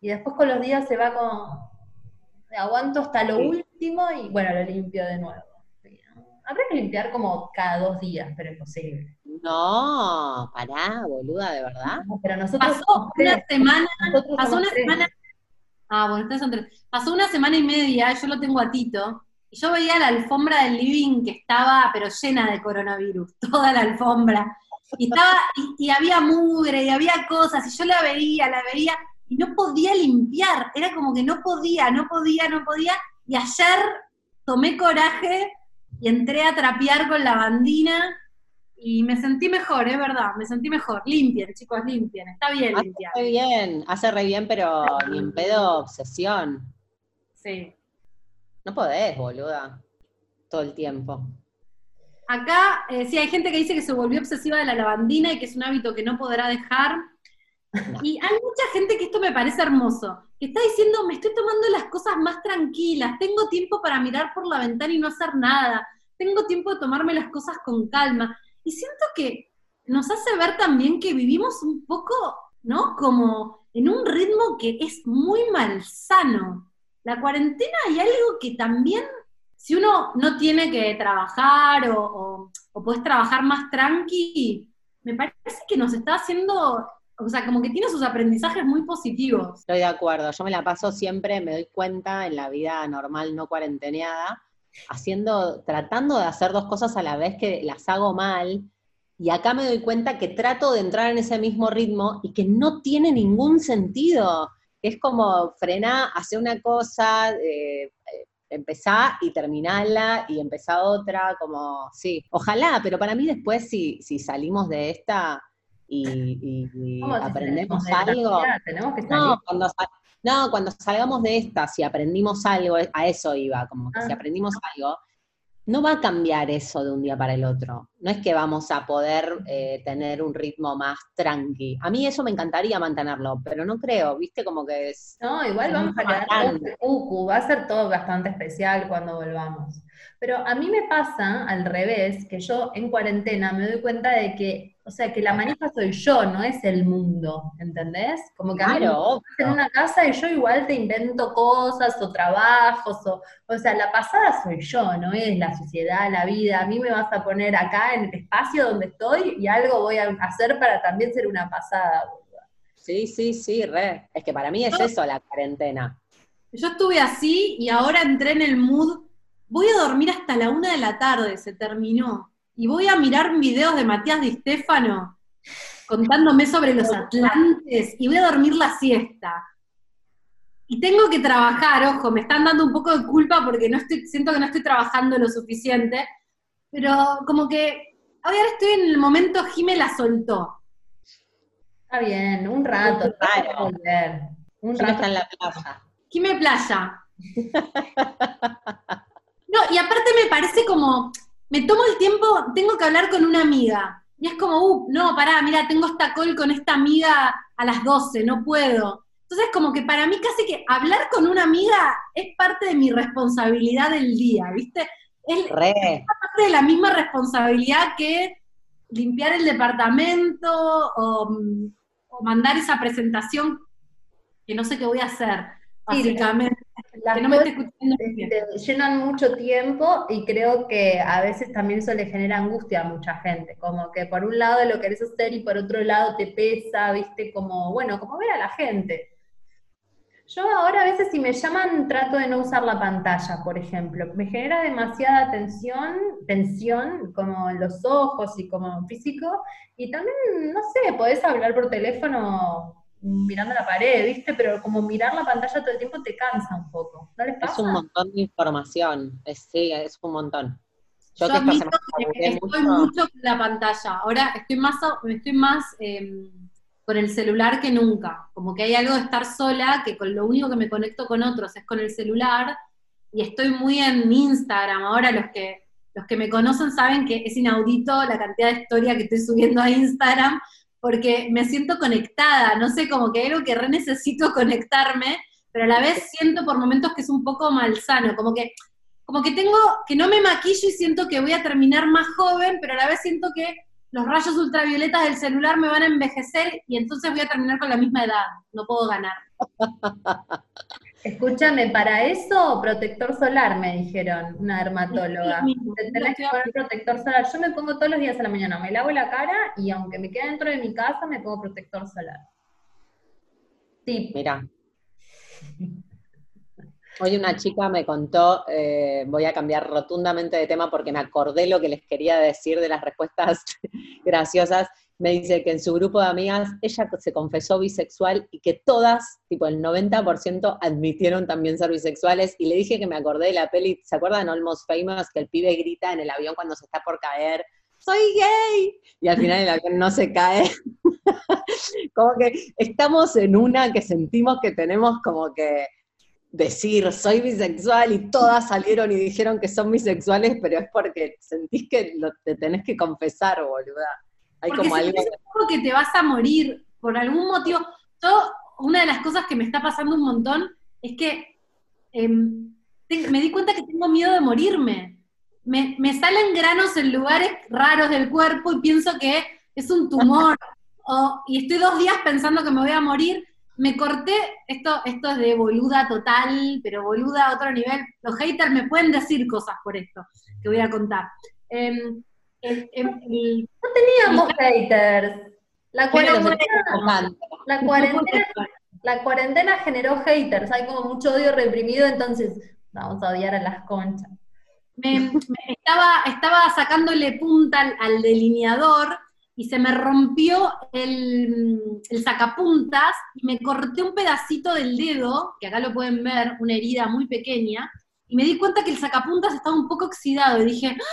Y después con los días se va con aguanto hasta lo último y bueno, lo limpio de nuevo. Habrá que limpiar como cada dos días, pero es posible. No, pará, boluda, de verdad. pero nosotros pasó una semana, pasó una semana. Ah, bueno, ustedes son tres. Pasó una semana y media, yo lo tengo a Tito, y yo veía la alfombra del living que estaba, pero llena de coronavirus, toda la alfombra. Y, estaba, y, había mugre, y había cosas, y yo la veía, la veía, y no podía limpiar, era como que no podía, no podía, no podía, y ayer tomé coraje y entré a trapear con la bandina, y me sentí mejor, es verdad, me sentí mejor. Limpien, chicos, limpien, está bien limpiar. Hace re bien, hace re bien, pero ni en pedo obsesión. Sí. No podés, boluda, todo el tiempo. Acá, eh, sí, hay gente que dice que se volvió obsesiva de la lavandina y que es un hábito que no podrá dejar. Y hay mucha gente que esto me parece hermoso, que está diciendo, me estoy tomando las cosas más tranquilas, tengo tiempo para mirar por la ventana y no hacer nada, tengo tiempo de tomarme las cosas con calma. Y siento que nos hace ver también que vivimos un poco, ¿no? Como en un ritmo que es muy malsano. La cuarentena hay algo que también, si uno no tiene que trabajar o, o, puedes trabajar más tranqui, me parece que nos está haciendo o sea, como que tiene sus aprendizajes muy positivos. Estoy de acuerdo, yo me la paso siempre, me doy cuenta en la vida normal, no cuarenteneada, haciendo, tratando de hacer dos cosas a la vez que las hago mal, y acá me doy cuenta que trato de entrar en ese mismo ritmo y que no tiene ningún sentido. Es como frenar, hacer una cosa, eh, eh, empezar y terminarla y empezar otra, como, sí, ojalá, pero para mí después si, si salimos de esta y, aprendemos algo, tenemos que no, cuando, no, cuando salgamos de esta, si aprendimos algo, a eso iba, como que si ah. aprendimos algo, no va a cambiar eso de un día para el otro. No es que vamos a poder eh, tener un ritmo más tranqui. A mí eso me encantaría mantenerlo, pero no creo, viste, como que es... No, igual vamos a quedar cucu, va a ser todo bastante especial cuando volvamos. Pero a mí me pasa al revés, que yo en cuarentena me doy cuenta de que o sea, que la manija soy yo, no es el mundo, ¿entendés? Como que a mí en una casa y yo igual te invento cosas o trabajos, o, o sea, la pasada soy yo, no es la sociedad, la vida. A mí me vas a poner acá en el espacio donde estoy y algo voy a hacer para también ser una pasada. Sí, sí, sí, re. Es que para mí es eso la cuarentena. Yo estuve así y ahora entré en el mood. Voy a dormir hasta la una de la tarde, se terminó y voy a mirar videos de Matías Di Stefano contándome sobre los atlantes y voy a dormir la siesta. Y tengo que trabajar, ojo, me están dando un poco de culpa porque no estoy, siento que no estoy trabajando lo suficiente, pero como que ahora estoy en el momento Jime la soltó. Está bien, un rato, Un rato está en la plaza. Jime Playa. No, y aparte me parece como, me tomo el tiempo, tengo que hablar con una amiga. Y es como, uh, no, pará, mira, tengo esta call con esta amiga a las 12, no puedo. Entonces, como que para mí casi que hablar con una amiga es parte de mi responsabilidad del día, ¿viste? Es, parte de la misma responsabilidad que limpiar el departamento o, mandar esa presentación que no sé qué voy a hacer, básicamente que no me escuchando llenan mucho tiempo y creo que a veces también eso le genera angustia a mucha gente, como que por un lado lo querés hacer y por otro lado te pesa, viste, como, bueno, como ver a la gente. Yo ahora a veces si me llaman trato de no usar la pantalla, por ejemplo. Me genera demasiada tensión, tensión como en los ojos y como físico. Y también, no sé, podés hablar por teléfono mirando la pared, ¿viste? Pero como mirar la pantalla todo el tiempo te cansa un poco. ¿No les pasa? Es un montón de información, sí, es un montón. Yo, Yo que estoy mucho. con la pantalla. Ahora estoy más, estoy más eh, con el celular que nunca. Como que hay algo de estar sola, que con lo único que me conecto con otros es con el celular. Y estoy muy en Instagram. Ahora los que, los que me conocen saben que es inaudito la cantidad de historia que estoy subiendo a Instagram porque me siento conectada, no sé, como que hay algo que re necesito conectarme, pero a la vez siento por momentos que es un poco malsano, como que, como que tengo, que no me maquillo y siento que voy a terminar más joven, pero a la vez siento que los rayos ultravioletas del celular me van a envejecer y entonces voy a terminar con la misma edad, no puedo ganar. Escúchame, para eso protector solar, me dijeron, una dermatóloga. Te tenés que poner protector solar. Yo me pongo todos los días a la mañana, me lavo la cara y aunque me quede dentro de mi casa, me pongo protector solar. Sí. Mira. Hoy una chica me contó, eh, voy a cambiar rotundamente de tema porque me acordé lo que les quería decir de las respuestas graciosas. Me dice que en su grupo de amigas ella se confesó bisexual y que todas, tipo el 90%, admitieron también ser bisexuales. Y le dije que me acordé de la peli, ¿se acuerdan Almost Famous? Que el pibe grita en el avión cuando se está por caer, soy gay. Y al final el avión no se cae. como que estamos en una que sentimos que tenemos como que decir soy bisexual y todas salieron y dijeron que son bisexuales, pero es porque sentís que lo, te tenés que confesar, boluda. Hay Porque como algo. que te vas a morir por algún motivo. Yo, una de las cosas que me está pasando un montón es que em, te- me di cuenta que tengo miedo de morirme. Me, me salen granos en lugares raros del cuerpo y pienso que es un tumor. o- y estoy dos días pensando que me voy a morir. Me corté, esto, esto es de boluda total, pero boluda a otro nivel. Los haters me pueden decir cosas por esto que voy a contar. Em, el- el- Teníamos haters. La cuarentena, la cuarentena, la cuarentena generó haters. Hay como mucho odio reprimido, entonces vamos a odiar a las conchas. me, me estaba, estaba sacándole punta al, al delineador y se me rompió el, el sacapuntas y me corté un pedacito del dedo, que acá lo pueden ver, una herida muy pequeña, y me di cuenta que el sacapuntas estaba un poco oxidado y dije, "Ah,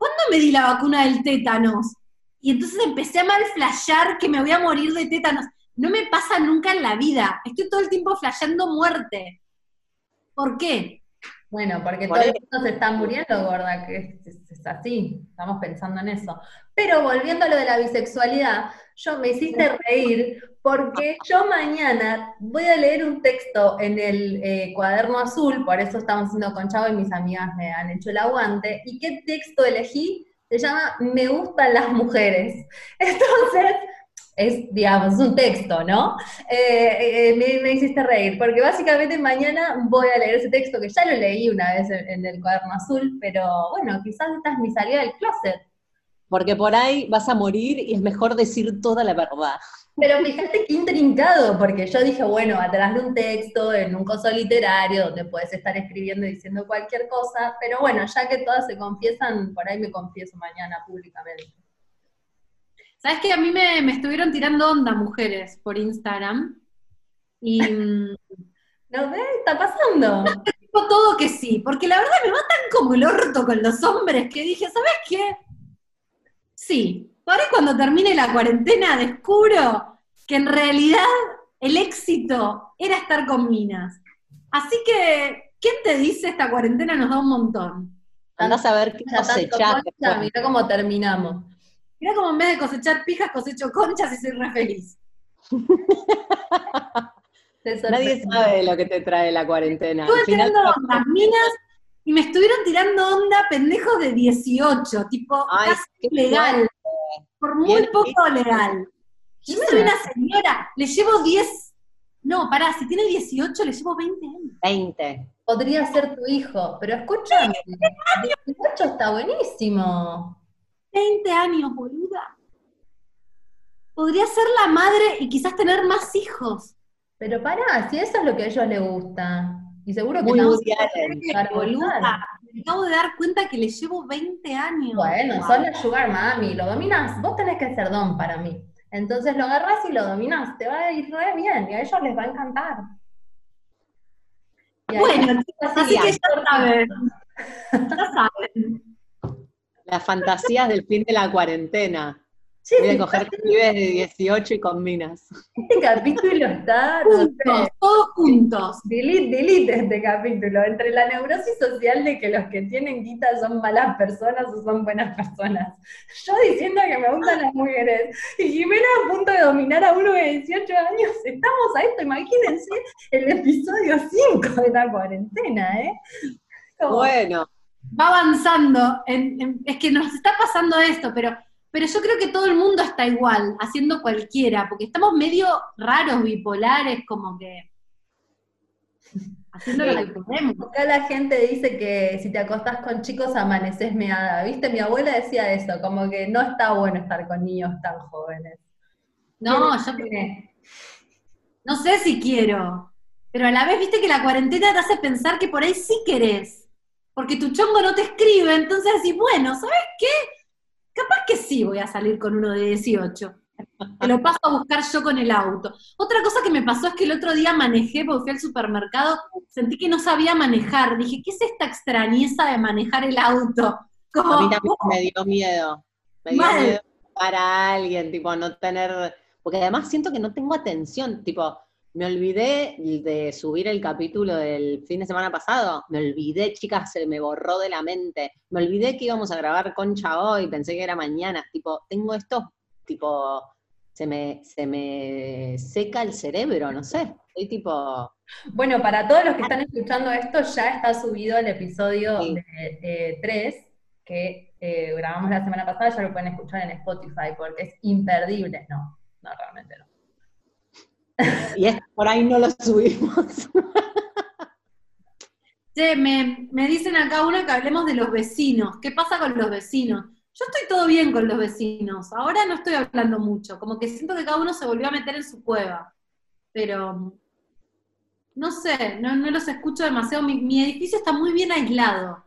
¿cuándo me di la vacuna del tétanos? Y entonces empecé a mal flashear que me voy a morir de tétanos. No me pasa nunca en la vida. Estoy todo el tiempo flasheando muerte. ¿Por qué? Bueno, porque Por todo el mundo se está muriendo, gorda, que es, es- es así, estamos pensando en eso. Pero volviendo a lo de la bisexualidad, yo me hiciste reír porque yo mañana voy a leer un texto en el eh, cuaderno azul, por eso estamos haciendo con Chavo y mis amigas me han hecho el aguante. ¿Y qué texto elegí? Se llama Me gustan las mujeres. Entonces, es, digamos, un texto, ¿no? Eh, eh, me, me hiciste reír, porque básicamente mañana voy a leer ese texto que ya lo leí una vez en, en el cuaderno azul, pero bueno, quizás esta es mi salida del closet. Porque por ahí vas a morir y es mejor decir toda la verdad. Pero fíjate qué intrincado, porque yo dije, bueno, atrás de un texto, en un coso literario, donde puedes estar escribiendo y diciendo cualquier cosa, pero bueno, ya que todas se confiesan, por ahí me confieso mañana públicamente. ¿Sabes que A mí me, me estuvieron tirando onda mujeres por Instagram. Y mm, ¿No ves? Está pasando. digo todo que sí, porque la verdad me va tan como el orto con los hombres que dije, ¿sabes qué? Sí, por ahí cuando termine la cuarentena descubro que en realidad el éxito era estar con minas. Así que, ¿quién te dice esta cuarentena nos da un montón? Andás a ver qué concha, después. mirá cómo terminamos. Mirá como en vez de cosechar pijas, cosecho conchas y soy re feliz. Nadie sabe lo que te trae la cuarentena. Estuve tirando ondas minas y me estuvieron tirando onda pendejos de 18, tipo Ay, casi legal, por muy Bien poco legal. Yo soy una señora, le llevo 10, no, pará, si tiene 18 le llevo 20 años. 20. Podría ser tu hijo, pero escúchame, 18 está buenísimo. 20 años, boluda. Podría ser la madre y quizás tener más hijos. Pero pará, si eso es lo que a ellos les gusta. Y seguro que no. Boluda, me acabo de dar cuenta que le llevo 20 años. Bueno, Wow. son la sugar mami, lo dominas, vos tenés que ser don para mí. Entonces lo agarrás y lo dominás, te va a ir re bien y a ellos les va a encantar. Y Bueno, vas así que ya saben. Ya saben. Las fantasías del fin de la cuarentena. Che, Voy a coger pibes de 18 y con minas. este capítulo está, no Juntos, sé, todos juntos. Delete, delete este capítulo, entre la neurosis social de que los que tienen guita son malas personas o son buenas personas. Yo diciendo que me gustan las mujeres, y Jimena a punto de dominar a uno de 18 años, estamos a esto, imagínense el episodio 5 de la cuarentena, ¿eh? Como- Bueno, va avanzando. en- en- es que nos está pasando esto, pero, pero yo creo que todo el mundo está igual, haciendo cualquiera, porque estamos medio raros, bipolares, como que haciendo lo que podemos. Acá la gente dice que si te acostás con chicos amaneces meada, ¿viste? Mi abuela decía eso, como que no está bueno estar con niños tan jóvenes. No, yo tiene- no sé si quiero. pero a la vez viste que la cuarentena te hace pensar que por ahí sí querés, porque tu chongo no te escribe, entonces decís, bueno, ¿sabes qué? Capaz que sí voy a salir con uno de 18. Te lo paso a buscar yo con el auto. Otra cosa que me pasó es que el otro día manejé, porque fui al supermercado, sentí que no sabía manejar. Dije, ¿qué es esta extrañeza de manejar el auto? a mí también me dio miedo. Me dio miedo para alguien, tipo, no tener. Porque además siento que no tengo atención, tipo, me olvidé de subir el capítulo del fin de semana pasado. Me olvidé, chicas, se me borró de la mente. Me olvidé que íbamos a grabar Concha hoy, pensé que era mañana. Tipo, tengo esto, tipo, se me, se me seca el cerebro, no sé. Estoy tipo. Bueno, para todos los que están escuchando esto, ya está subido el episodio de, 3, que eh, grabamos la semana pasada, ya lo pueden escuchar en Spotify, porque es imperdible. No, no, realmente no. Y por ahí no lo subimos. Che, me, me dicen acá uno que hablemos de los vecinos. ¿Qué pasa con los vecinos? Yo estoy todo bien con los vecinos. Ahora no estoy hablando mucho. Como que siento que cada uno se volvió a meter en su cueva. Pero no sé, no, los escucho demasiado. Mi, edificio está muy bien aislado.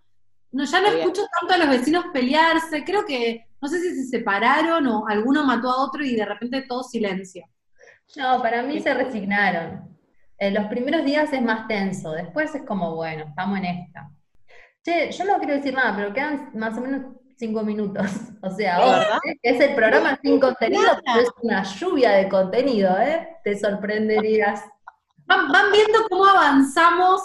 No, ya no escucho tanto a los vecinos pelearse. Creo que, no sé si se separaron o alguno mató a otro y de repente todo silencio. No, para mí se resignaron. En los primeros días es más tenso, después es como, bueno, estamos en esta. Che, yo no quiero decir nada, pero quedan más o menos cinco minutos. O sea, es el programa sin contenido, pero es una lluvia de contenido, ¿eh? Te sorprenderías. Van, van viendo cómo avanzamos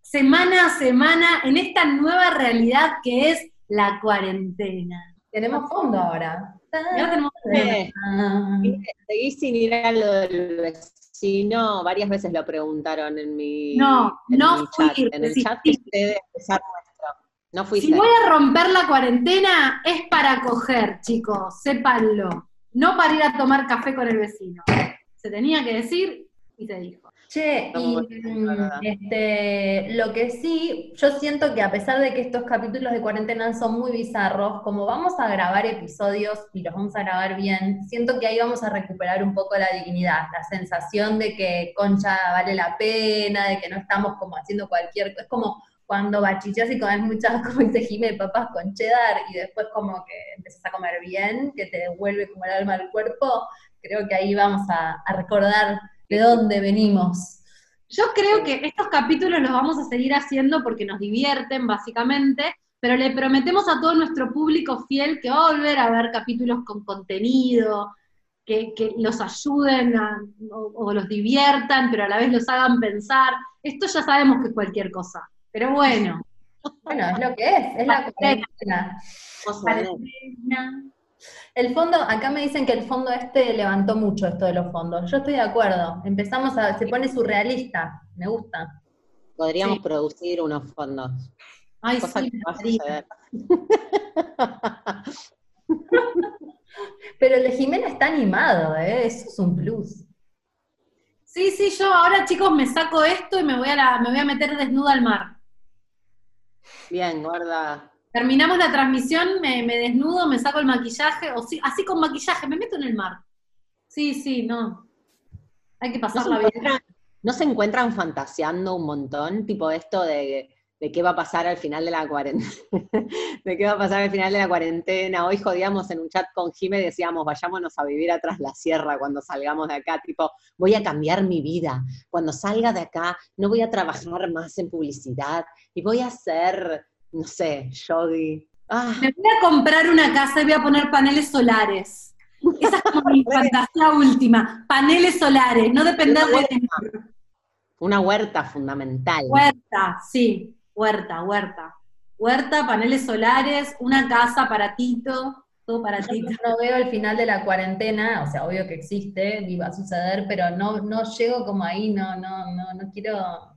semana a semana en esta nueva realidad que es la cuarentena. Tenemos fondo ahora. Seguí sin ir a lo del vecino, varias veces lo preguntaron en mi, no, no chat. En el chat que ustedes No fuiste. Si voy a romper la cuarentena, es para coger, chicos, sépanlo. No para ir a tomar café con el vecino. Se tenía que decir y se dijo. Che, y este, lo que sí, yo siento que a pesar de que estos capítulos de cuarentena son muy bizarros, como vamos a grabar episodios y los vamos a grabar bien, siento que ahí vamos a recuperar un poco la dignidad, la sensación de que Concha vale la pena, de que no estamos como haciendo cualquier cosa. Es como cuando bachichas y comes muchas, como dice Jimé, papas con cheddar y después como que empiezas a comer bien, que te devuelve como el alma al cuerpo, creo que ahí vamos a, a recordar de dónde venimos. Yo creo que estos capítulos los vamos a seguir haciendo porque nos divierten, básicamente, pero le prometemos a todo nuestro público fiel que va a volver a ver capítulos con contenido, que, los ayuden o, los diviertan, pero a la vez los hagan pensar. Esto ya sabemos que es cualquier cosa, pero bueno. Bueno, es lo que es, es la cuarentena. El fondo, acá me dicen que el fondo este levantó mucho esto de los fondos. Yo estoy de acuerdo. Empezamos a, se pone surrealista. Me gusta. Podríamos producir unos fondos. Ay, sí, Pero el de Jimena está animado, ¿eh? Eso es un plus. Sí, sí, yo ahora chicos me saco esto y me voy a, la, me voy a meter desnuda al mar. Bien, guarda, Terminamos la transmisión, me, desnudo, me saco el maquillaje, o sí, así con maquillaje, me meto en el mar. Sí, sí, no. Hay que pasarla ¿No bien. ¿No se encuentran fantaseando un montón? Tipo esto de, qué va a pasar al final de la cuarentena. de qué va a pasar al final de la cuarentena. Hoy jodíamos en un chat con Jime decíamos, vayámonos a vivir atrás la sierra cuando salgamos de acá. Tipo, voy a cambiar mi vida. Cuando salga de acá, no voy a trabajar más en publicidad y voy a ser no sé, Jody. Ah. Me voy a comprar una casa y voy a poner paneles solares. Esa es como mi fantasía última. Paneles solares, no depender de... Una huerta fundamental. Huerta, sí, huerta, huerta. Huerta, paneles solares, una casa para Tito, todo para Tito. no veo el final de la cuarentena, o sea, obvio que existe y va a suceder, pero no, no llego como ahí, no, no, no, no quiero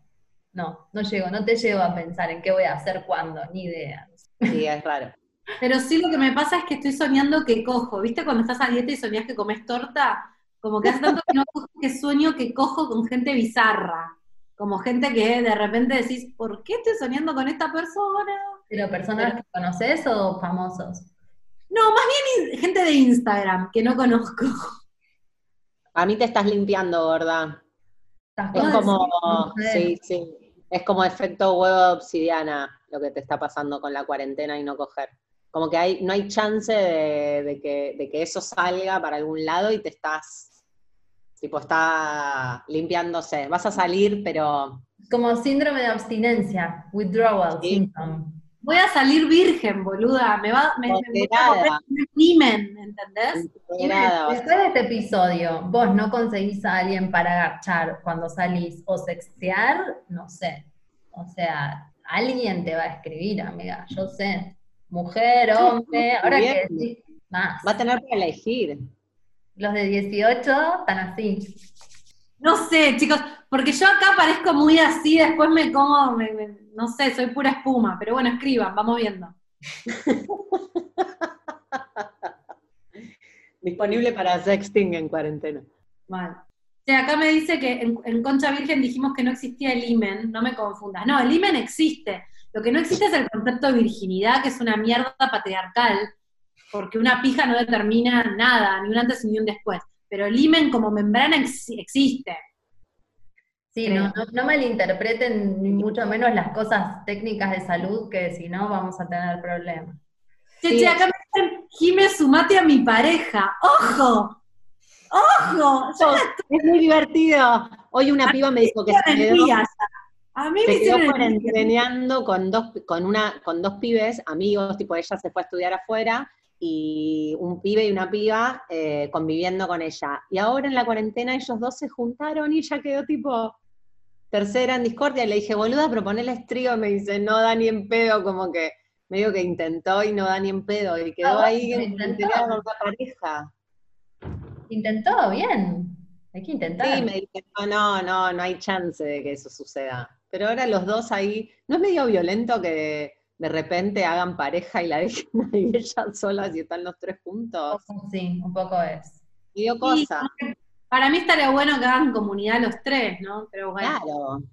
no, no llego, no te llevo a pensar en qué voy a hacer cuándo, ni idea. Sí, es raro. Pero sí lo que me pasa es que estoy soñando que cojo. ¿Viste cuando estás a dieta y soñás que comes torta? Como que hace tanto que no cojo que sueño que cojo con gente bizarra. Como gente que de repente decís, ¿por qué estoy soñando con esta persona? ¿Pero personas que conoces o famosos? No, más bien gente de Instagram que no conozco. A mí te estás limpiando, ¿verdad? Es como, sí, sí, es como efecto huevo de obsidiana lo que te está pasando con la cuarentena y no coger. Como que hay, no hay chance de, que, de que eso salga para algún lado y te estás, tipo, está limpiándose. Vas a salir, pero... Como síndrome de abstinencia, withdrawal symptom voy a salir virgen, boluda, me va, me, me a crimen, ¿entendés? Después de este episodio, vos no conseguís a alguien para agachar cuando salís o sextear, no sé. O sea, alguien te va a escribir, amiga, yo sé. Mujer, hombre, ahora que decís más. Va a tener que elegir. Los de 18 están así. No sé, chicos, porque yo acá parezco muy así, después me como, no sé, soy pura espuma, pero bueno, escriban, vamos viendo. Disponible para sexting en cuarentena. Vale. O acá me dice que en, Concha Virgen dijimos que no existía el imen, no me confundas. No, el imen existe. Lo que no existe es el concepto de virginidad, que es una mierda patriarcal, porque una pija no determina nada, ni un antes ni un después. Pero el imen como membrana existe. Sí, no, no, malinterpreten ni mucho menos las cosas técnicas de salud, que si no vamos a tener problemas. Che, acá me dicen, Jime, sumate a mi pareja. ¡Ojo! ¡Ojo! Es muy divertido. Hoy una piba me dijo que se quedó, a mí me quedó con dos, con, una, con dos pibes, amigos, tipo ella se fue a estudiar afuera, y un pibe y una piba eh, conviviendo con ella. Y ahora en la cuarentena ellos dos se juntaron y ella quedó tipo, tercera en discordia, le dije, boluda, proponele estrío, me dice, no da ni en pedo, como que medio que intentó y no da ni en pedo, y quedó ah, ahí en la pareja. Intentó, bien, hay que intentar. Sí, me dice, no, no, no, no hay chance de que eso suceda. Pero ahora los dos ahí, ¿no es medio violento que de repente hagan pareja y la dejen ahí ella sola si están los tres juntos? Sí, un poco es. dio cosa. Para mí estaría bueno que hagan comunidad los tres, ¿no? Pero bueno. Claro.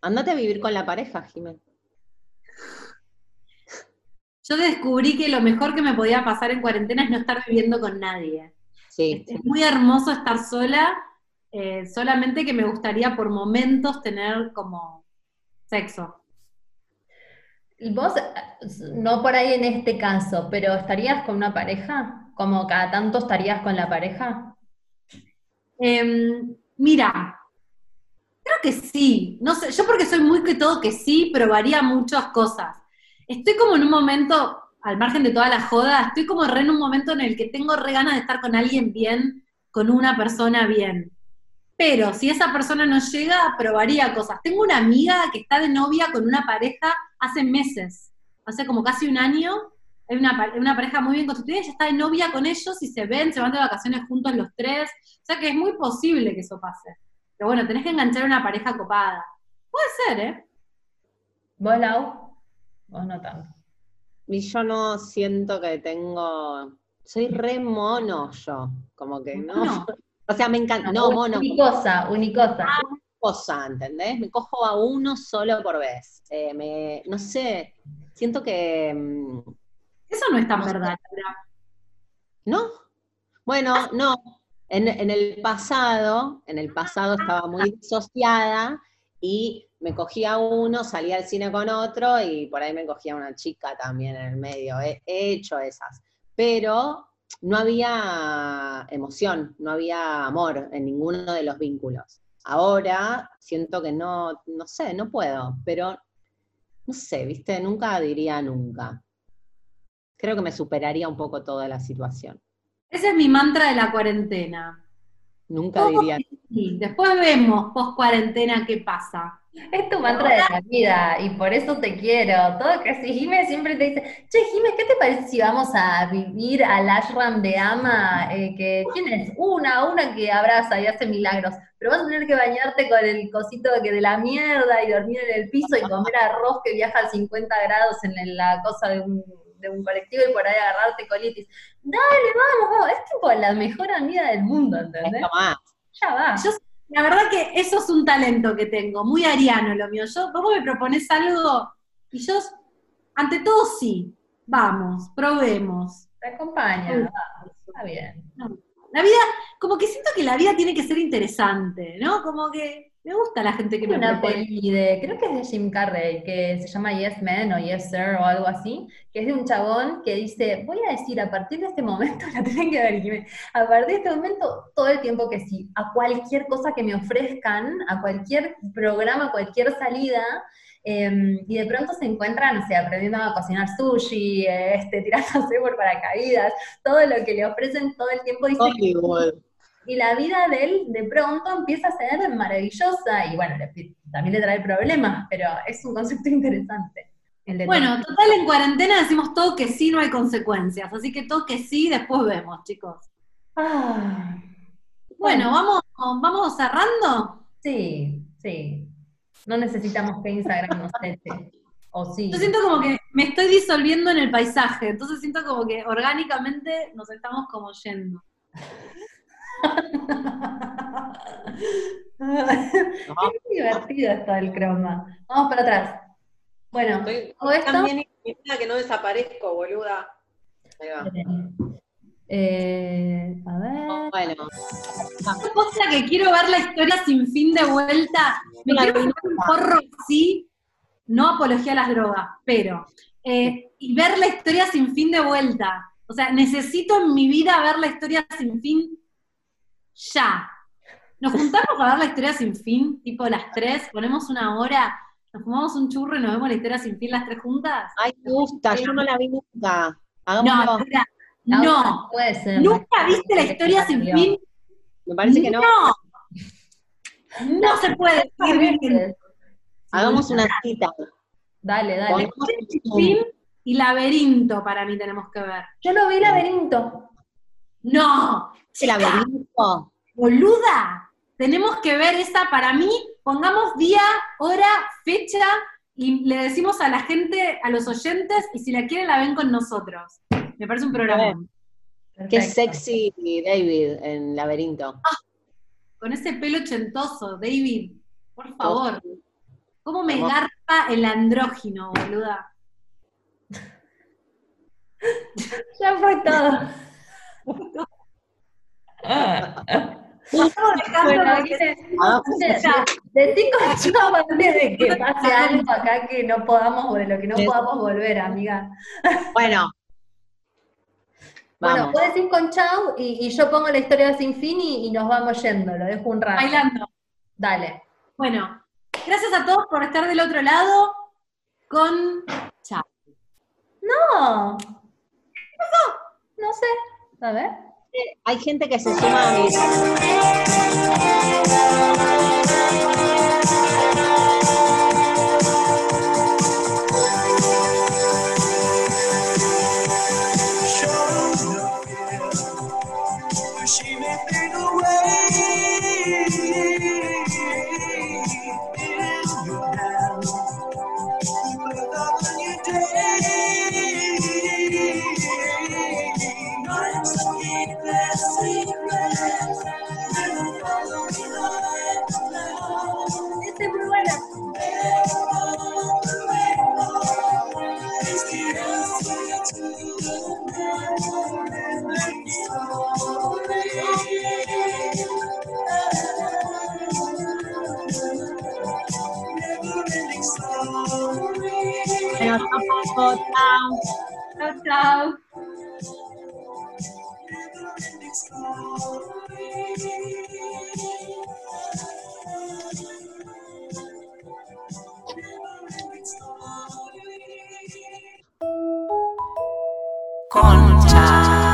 Andate a vivir con la pareja, Jiménez. Yo descubrí que lo mejor que me podía pasar en cuarentena es no estar viviendo con nadie. Sí. Es, muy hermoso estar sola, eh, solamente que me gustaría por momentos tener como sexo. Vos, no por ahí en este caso, pero ¿estarías con una pareja? ¿Como cada tanto estarías con la pareja? Em, mira, creo que sí. No sé, yo porque soy muy que todo que sí, pero varía muchas cosas. Estoy como en un momento, al margen de toda la joda, estoy como re en un momento en el que tengo re ganas de estar con alguien bien, con una persona bien. Pero si esa persona no llega, probaría cosas. Tengo una amiga que está de novia con una pareja hace meses, hace como casi un año, hay una, una, pareja muy bien constituida, ella está de novia con ellos y se ven, se van de vacaciones juntos los tres. O sea que es muy posible que eso pase. Pero bueno, tenés que enganchar una pareja copada. Puede ser, ¿eh? ¿Vos, Lau? Vos no tanto. Y yo no siento que tengo. Soy re mono yo. Como que no. O sea, me encanta. No, mono. Unicosa, unicosa. Ah, cosa, ¿entendés? Me cojo a uno solo por vez. Eh, me, no sé, siento que mm, eso no es tan verdad. ¿No? Bueno, ah. no. En, el pasado, en el pasado estaba muy disociada y me cogía uno, salía al cine con otro y por ahí me cogía una chica también en el medio. He, hecho esas. Pero no había emoción, no había amor en ninguno de los vínculos. Ahora siento que no, no sé, no puedo, pero no sé, viste, nunca diría nunca creo que me superaría un poco toda la situación. Ese es mi mantra de la cuarentena. Nunca diría. Después vemos post cuarentena qué pasa. Es tu mantra de la vida y por eso te quiero. Todo que si Jimé siempre te dice, che Jimé, ¿qué te parece si vamos a vivir al ashram de Ama? Eh, que tienes una, una que abraza y hace milagros, pero vas a tener que bañarte con el cosito que de la mierda y dormir en el piso y comer arroz que viaja a 50 grados en la cosa de un de un colectivo y por ahí agarrarte colitis. Dale, vamos, vamos. Es tipo la mejor amiga del mundo, ¿entendés? Ya va. Yo, la verdad que eso es un talento que tengo, muy ariano lo mío. Yo, vos me propones algo y yo, ante todo sí, vamos, probemos. Te acompaña, está bien. No, La vida, como que siento que la vida tiene que ser interesante, ¿no? Como que me gusta la gente que me una propone. peli de, creo que es de Jim Carrey, que se llama Yes Man o Yes Sir o algo así, que es de un chabón que dice, voy a decir a partir de este momento, la tienen que ver, Jimé, a partir de este momento, todo el tiempo que sí, a cualquier cosa que me ofrezcan, a cualquier programa, a cualquier salida, eh, y de pronto se encuentran, no sé, aprendiendo a cocinar sushi, eh, este, tirándose por paracaídas, todo lo que le ofrecen todo el tiempo, dice, Hollywood. Y la vida de él de pronto empieza a ser maravillosa y bueno, le- también le trae problemas, pero es un concepto interesante. el de Bueno, total, en cuarentena decimos todo que sí, no hay consecuencias. Así que todo que sí, después vemos, chicos. Ah, Bueno, vamos, vamos cerrando. sí, sí. No necesitamos que Instagram nos eche. O sí. Yo siento como que me estoy disolviendo en el paisaje, entonces siento como que orgánicamente nos estamos como yendo. Es divertido esto del croma. Vamos para atrás. Bueno, Estoy todo esto. que no desaparezco, boluda. Ahí va. Eh, a ver. Bueno, Una cosa que quiero ver la historia sin fin de vuelta. Me Una quiero un porro así, no apología a las drogas, pero. eh, y ver la historia sin fin de vuelta. O sea, necesito en mi vida ver la historia sin fin ya. Nos juntamos a ver la historia sin fin, tipo las tres, ponemos una hora, nos fumamos un churro y nos vemos la historia sin fin las tres juntas. ay, me gusta, yo no la vi nunca. No, Hagámoslo. La otra no. puede ser. ¿Nunca viste la historia sin fin? Me parece que no. No, no se puede viendo. Hagamos una cita. Dale, dale. Pongamos Sin fin y laberinto para mí tenemos que ver. Yo lo vi laberinto. No, ¿El laberinto? Boluda, tenemos que ver esa para mí, pongamos día, hora, fecha y le decimos a la gente, a los oyentes, y si la quieren la ven con nosotros. Me parece un programa. Qué sexy David en laberinto. Con ese pelo ochentoso, David, por favor. ¿Cómo me garpa el andrógino, boluda? Ya fue todo. Estamos dejando Bueno, ¿viste? Ah, Entonces, Decí con chau antes de que pase algo acá que no podamos, o de lo que no podamos volver, amiga. Bueno. Bueno, Vamos. puedes ir con chau y, y yo pongo la historia sin fin y, y nos vamos yendo, lo dejo un rato. bailando. Dale. Bueno, gracias a todos por estar del otro lado con chao. No. ¿Qué pasó? No sé. A ver. Hay gente que se suma a mi... Bueno, tampoco, chao. Chao, chao. Concha.